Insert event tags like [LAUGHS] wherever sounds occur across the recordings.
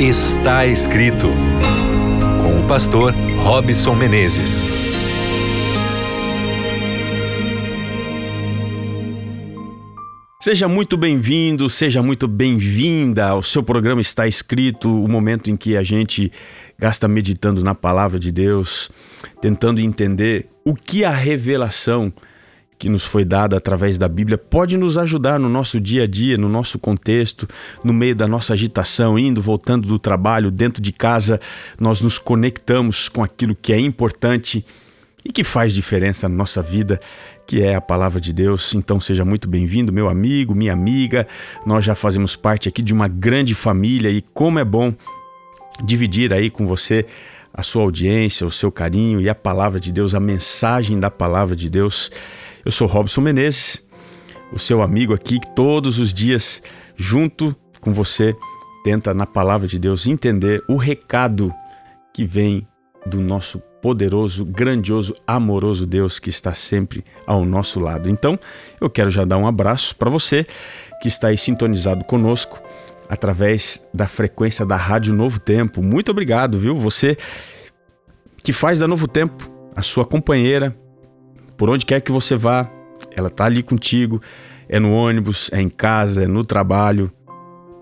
Está escrito com o pastor Robson Menezes. Seja muito bem-vindo, seja muito bem-vinda ao seu programa Está Escrito, o momento em que a gente gasta meditando na palavra de Deus, tentando entender o que a revelação que nos foi dada através da Bíblia pode nos ajudar no nosso dia a dia, no nosso contexto, no meio da nossa agitação, indo, voltando do trabalho, dentro de casa, nós nos conectamos com aquilo que é importante e que faz diferença na nossa vida, que é a palavra de Deus. Então seja muito bem-vindo, meu amigo, minha amiga. Nós já fazemos parte aqui de uma grande família e como é bom dividir aí com você a sua audiência, o seu carinho e a palavra de Deus, a mensagem da palavra de Deus. Eu sou Robson Menezes, o seu amigo aqui, que todos os dias, junto com você, tenta na palavra de Deus entender o recado que vem do nosso poderoso, grandioso, amoroso Deus que está sempre ao nosso lado. Então, eu quero já dar um abraço para você que está aí sintonizado conosco através da frequência da Rádio Novo Tempo. Muito obrigado, viu? Você que faz da Novo Tempo a sua companheira, por onde quer que você vá, ela tá ali contigo. É no ônibus, é em casa, é no trabalho.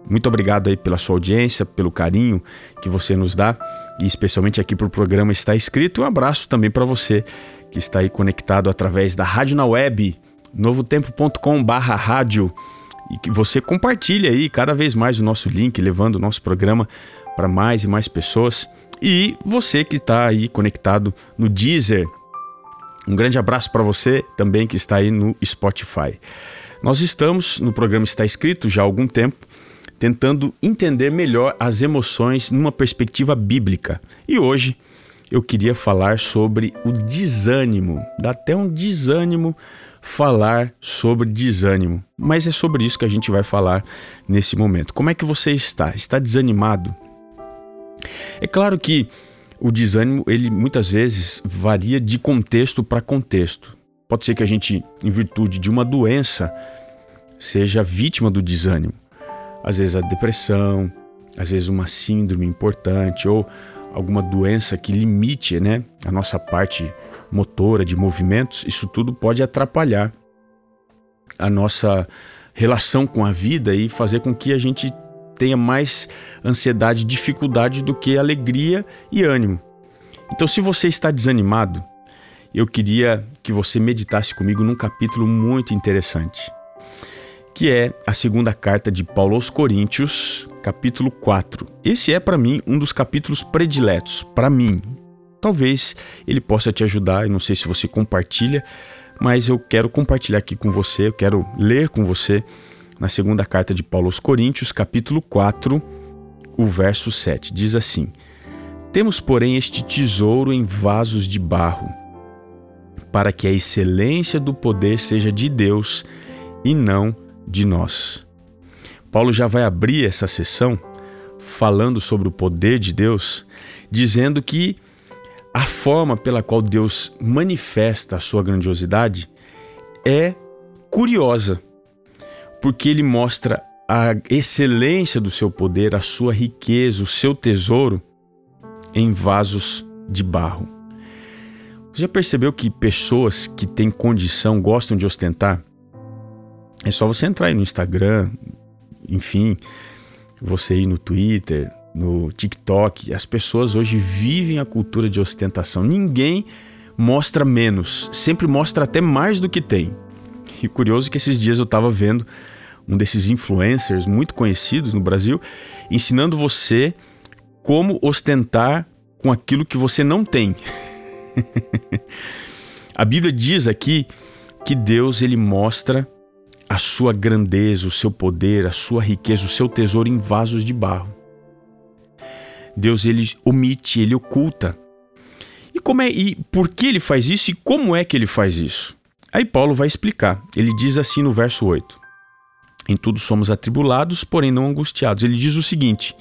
Muito obrigado aí pela sua audiência, pelo carinho que você nos dá e especialmente aqui para o programa está escrito. Um abraço também para você que está aí conectado através da rádio na web, novotempo.com/rádio e que você compartilhe aí cada vez mais o nosso link, levando o nosso programa para mais e mais pessoas. E você que está aí conectado no Deezer, um grande abraço para você também que está aí no Spotify. Nós estamos no programa Está Escrito já há algum tempo, tentando entender melhor as emoções numa perspectiva bíblica. E hoje eu queria falar sobre o desânimo. Dá até um desânimo falar sobre desânimo, mas é sobre isso que a gente vai falar nesse momento. Como é que você está? Está desanimado? É claro que o desânimo, ele muitas vezes varia de contexto para contexto. Pode ser que a gente, em virtude de uma doença, seja vítima do desânimo. Às vezes a depressão, às vezes uma síndrome importante ou alguma doença que limite né, a nossa parte motora de movimentos, isso tudo pode atrapalhar a nossa relação com a vida e fazer com que a gente tenha mais ansiedade, dificuldade do que alegria e ânimo. Então, se você está desanimado, eu queria que você meditasse comigo num capítulo muito interessante, que é a segunda carta de Paulo aos Coríntios, capítulo 4. Esse é para mim um dos capítulos prediletos, para mim. Talvez ele possa te ajudar, eu não sei se você compartilha, mas eu quero compartilhar aqui com você, eu quero ler com você na segunda carta de Paulo aos Coríntios, capítulo 4, o verso 7. Diz assim: Temos, porém, este tesouro em vasos de barro, para que a excelência do poder seja de Deus e não de nós. Paulo já vai abrir essa sessão falando sobre o poder de Deus, dizendo que a forma pela qual Deus manifesta a sua grandiosidade é curiosa porque ele mostra a excelência do seu poder, a sua riqueza, o seu tesouro em vasos de barro. Você já percebeu que pessoas que têm condição gostam de ostentar? É só você entrar aí no Instagram, enfim, você ir no Twitter, no TikTok. As pessoas hoje vivem a cultura de ostentação. Ninguém mostra menos, sempre mostra até mais do que tem. E curioso que esses dias eu estava vendo um desses influencers muito conhecidos no Brasil, ensinando você como ostentar com aquilo que você não tem. [LAUGHS] a Bíblia diz aqui que Deus ele mostra a sua grandeza, o seu poder, a sua riqueza, o seu tesouro em vasos de barro. Deus ele omite, ele oculta. E como é e por que ele faz isso e como é que ele faz isso? Aí Paulo vai explicar. Ele diz assim no verso 8: em tudo somos atribulados, porém não angustiados. Ele diz o seguinte: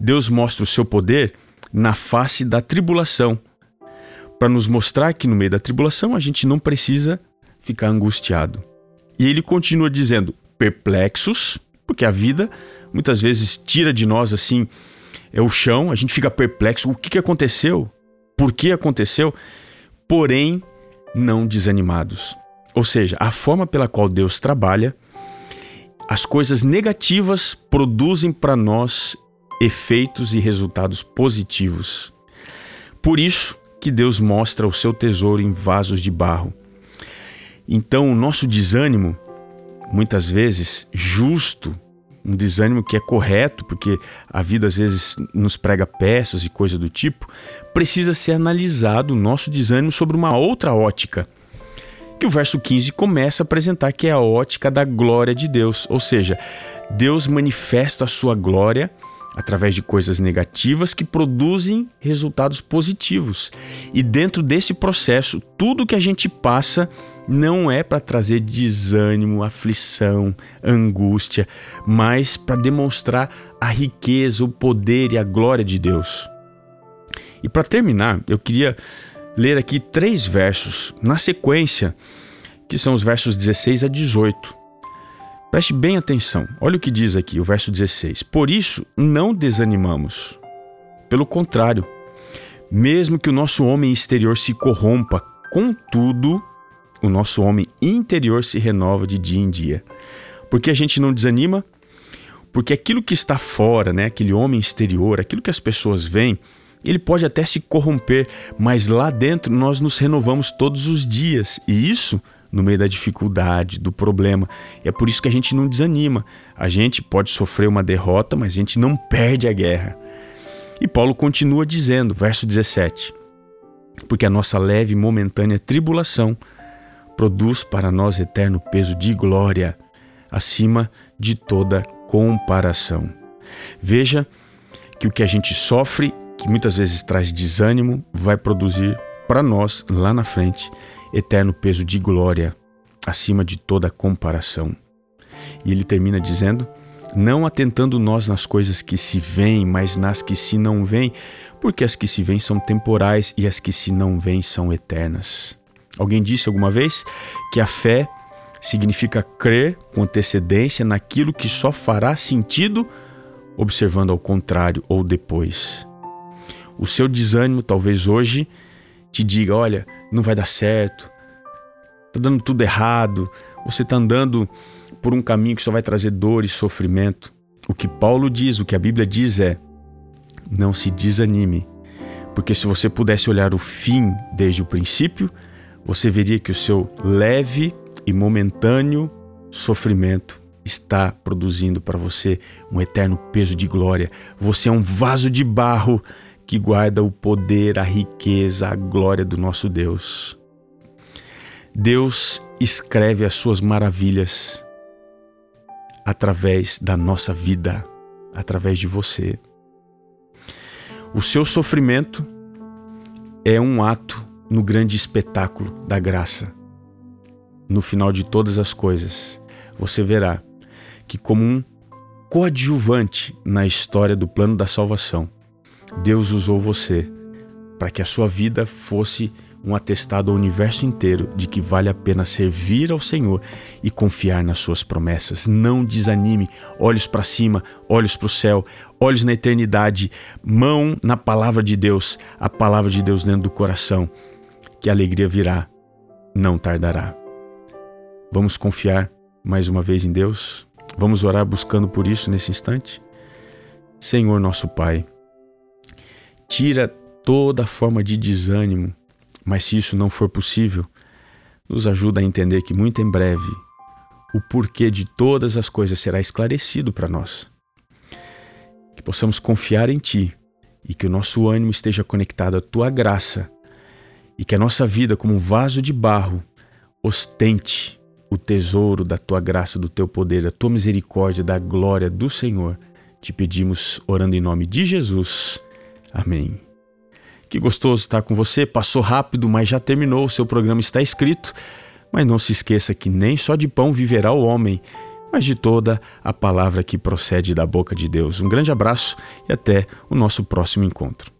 Deus mostra o seu poder na face da tribulação, para nos mostrar que no meio da tribulação a gente não precisa ficar angustiado. E ele continua dizendo: perplexos, porque a vida muitas vezes tira de nós assim é o chão, a gente fica perplexo, o que, que aconteceu? Por que aconteceu? Porém, não desanimados. Ou seja, a forma pela qual Deus trabalha, as coisas negativas produzem para nós efeitos e resultados positivos. Por isso que Deus mostra o seu tesouro em vasos de barro. Então, o nosso desânimo, muitas vezes justo, um desânimo que é correto, porque a vida às vezes nos prega peças e coisa do tipo, precisa ser analisado o nosso desânimo sobre uma outra ótica. Que o verso 15 começa a apresentar que é a ótica da glória de Deus, ou seja, Deus manifesta a sua glória através de coisas negativas que produzem resultados positivos. E dentro desse processo, tudo que a gente passa não é para trazer desânimo, aflição, angústia, mas para demonstrar a riqueza, o poder e a glória de Deus. E para terminar, eu queria ler aqui três versos na sequência, que são os versos 16 a 18. Preste bem atenção. Olha o que diz aqui, o verso 16. Por isso, não desanimamos. Pelo contrário, mesmo que o nosso homem exterior se corrompa, contudo, o nosso homem interior se renova de dia em dia. Porque a gente não desanima? Porque aquilo que está fora, né, aquele homem exterior, aquilo que as pessoas veem, ele pode até se corromper, mas lá dentro nós nos renovamos todos os dias. E isso no meio da dificuldade, do problema. É por isso que a gente não desanima. A gente pode sofrer uma derrota, mas a gente não perde a guerra. E Paulo continua dizendo, verso 17: Porque a nossa leve e momentânea tribulação produz para nós eterno peso de glória, acima de toda comparação. Veja que o que a gente sofre, que muitas vezes traz desânimo, vai produzir para nós lá na frente eterno peso de glória, acima de toda comparação. E ele termina dizendo: Não atentando nós nas coisas que se veem, mas nas que se não veem, porque as que se veem são temporais e as que se não veem são eternas. Alguém disse alguma vez que a fé significa crer com antecedência naquilo que só fará sentido observando ao contrário ou depois. O seu desânimo, talvez hoje, te diga: olha, não vai dar certo, tá dando tudo errado, você tá andando por um caminho que só vai trazer dor e sofrimento. O que Paulo diz, o que a Bíblia diz é: não se desanime, porque se você pudesse olhar o fim desde o princípio, você veria que o seu leve e momentâneo sofrimento está produzindo para você um eterno peso de glória. Você é um vaso de barro que guarda o poder, a riqueza, a glória do nosso Deus. Deus escreve as suas maravilhas através da nossa vida, através de você. O seu sofrimento é um ato no grande espetáculo da graça. No final de todas as coisas, você verá que, como um coadjuvante na história do plano da salvação, Deus usou você para que a sua vida fosse um atestado ao universo inteiro de que vale a pena servir ao Senhor e confiar nas suas promessas. Não desanime, olhos para cima, olhos para o céu, olhos na eternidade, mão na palavra de Deus, a palavra de Deus dentro do coração, que a alegria virá, não tardará. Vamos confiar mais uma vez em Deus? Vamos orar buscando por isso nesse instante? Senhor nosso Pai, tira toda forma de desânimo, mas se isso não for possível, nos ajuda a entender que muito em breve o porquê de todas as coisas será esclarecido para nós. Que possamos confiar em Ti e que o nosso ânimo esteja conectado à Tua graça e que a nossa vida, como um vaso de barro, ostente o tesouro da Tua graça, do Teu poder, da Tua misericórdia, da glória do Senhor. Te pedimos orando em nome de Jesus. Amém. Que gostoso estar com você. Passou rápido, mas já terminou. O seu programa está escrito. Mas não se esqueça que nem só de pão viverá o homem, mas de toda a palavra que procede da boca de Deus. Um grande abraço e até o nosso próximo encontro.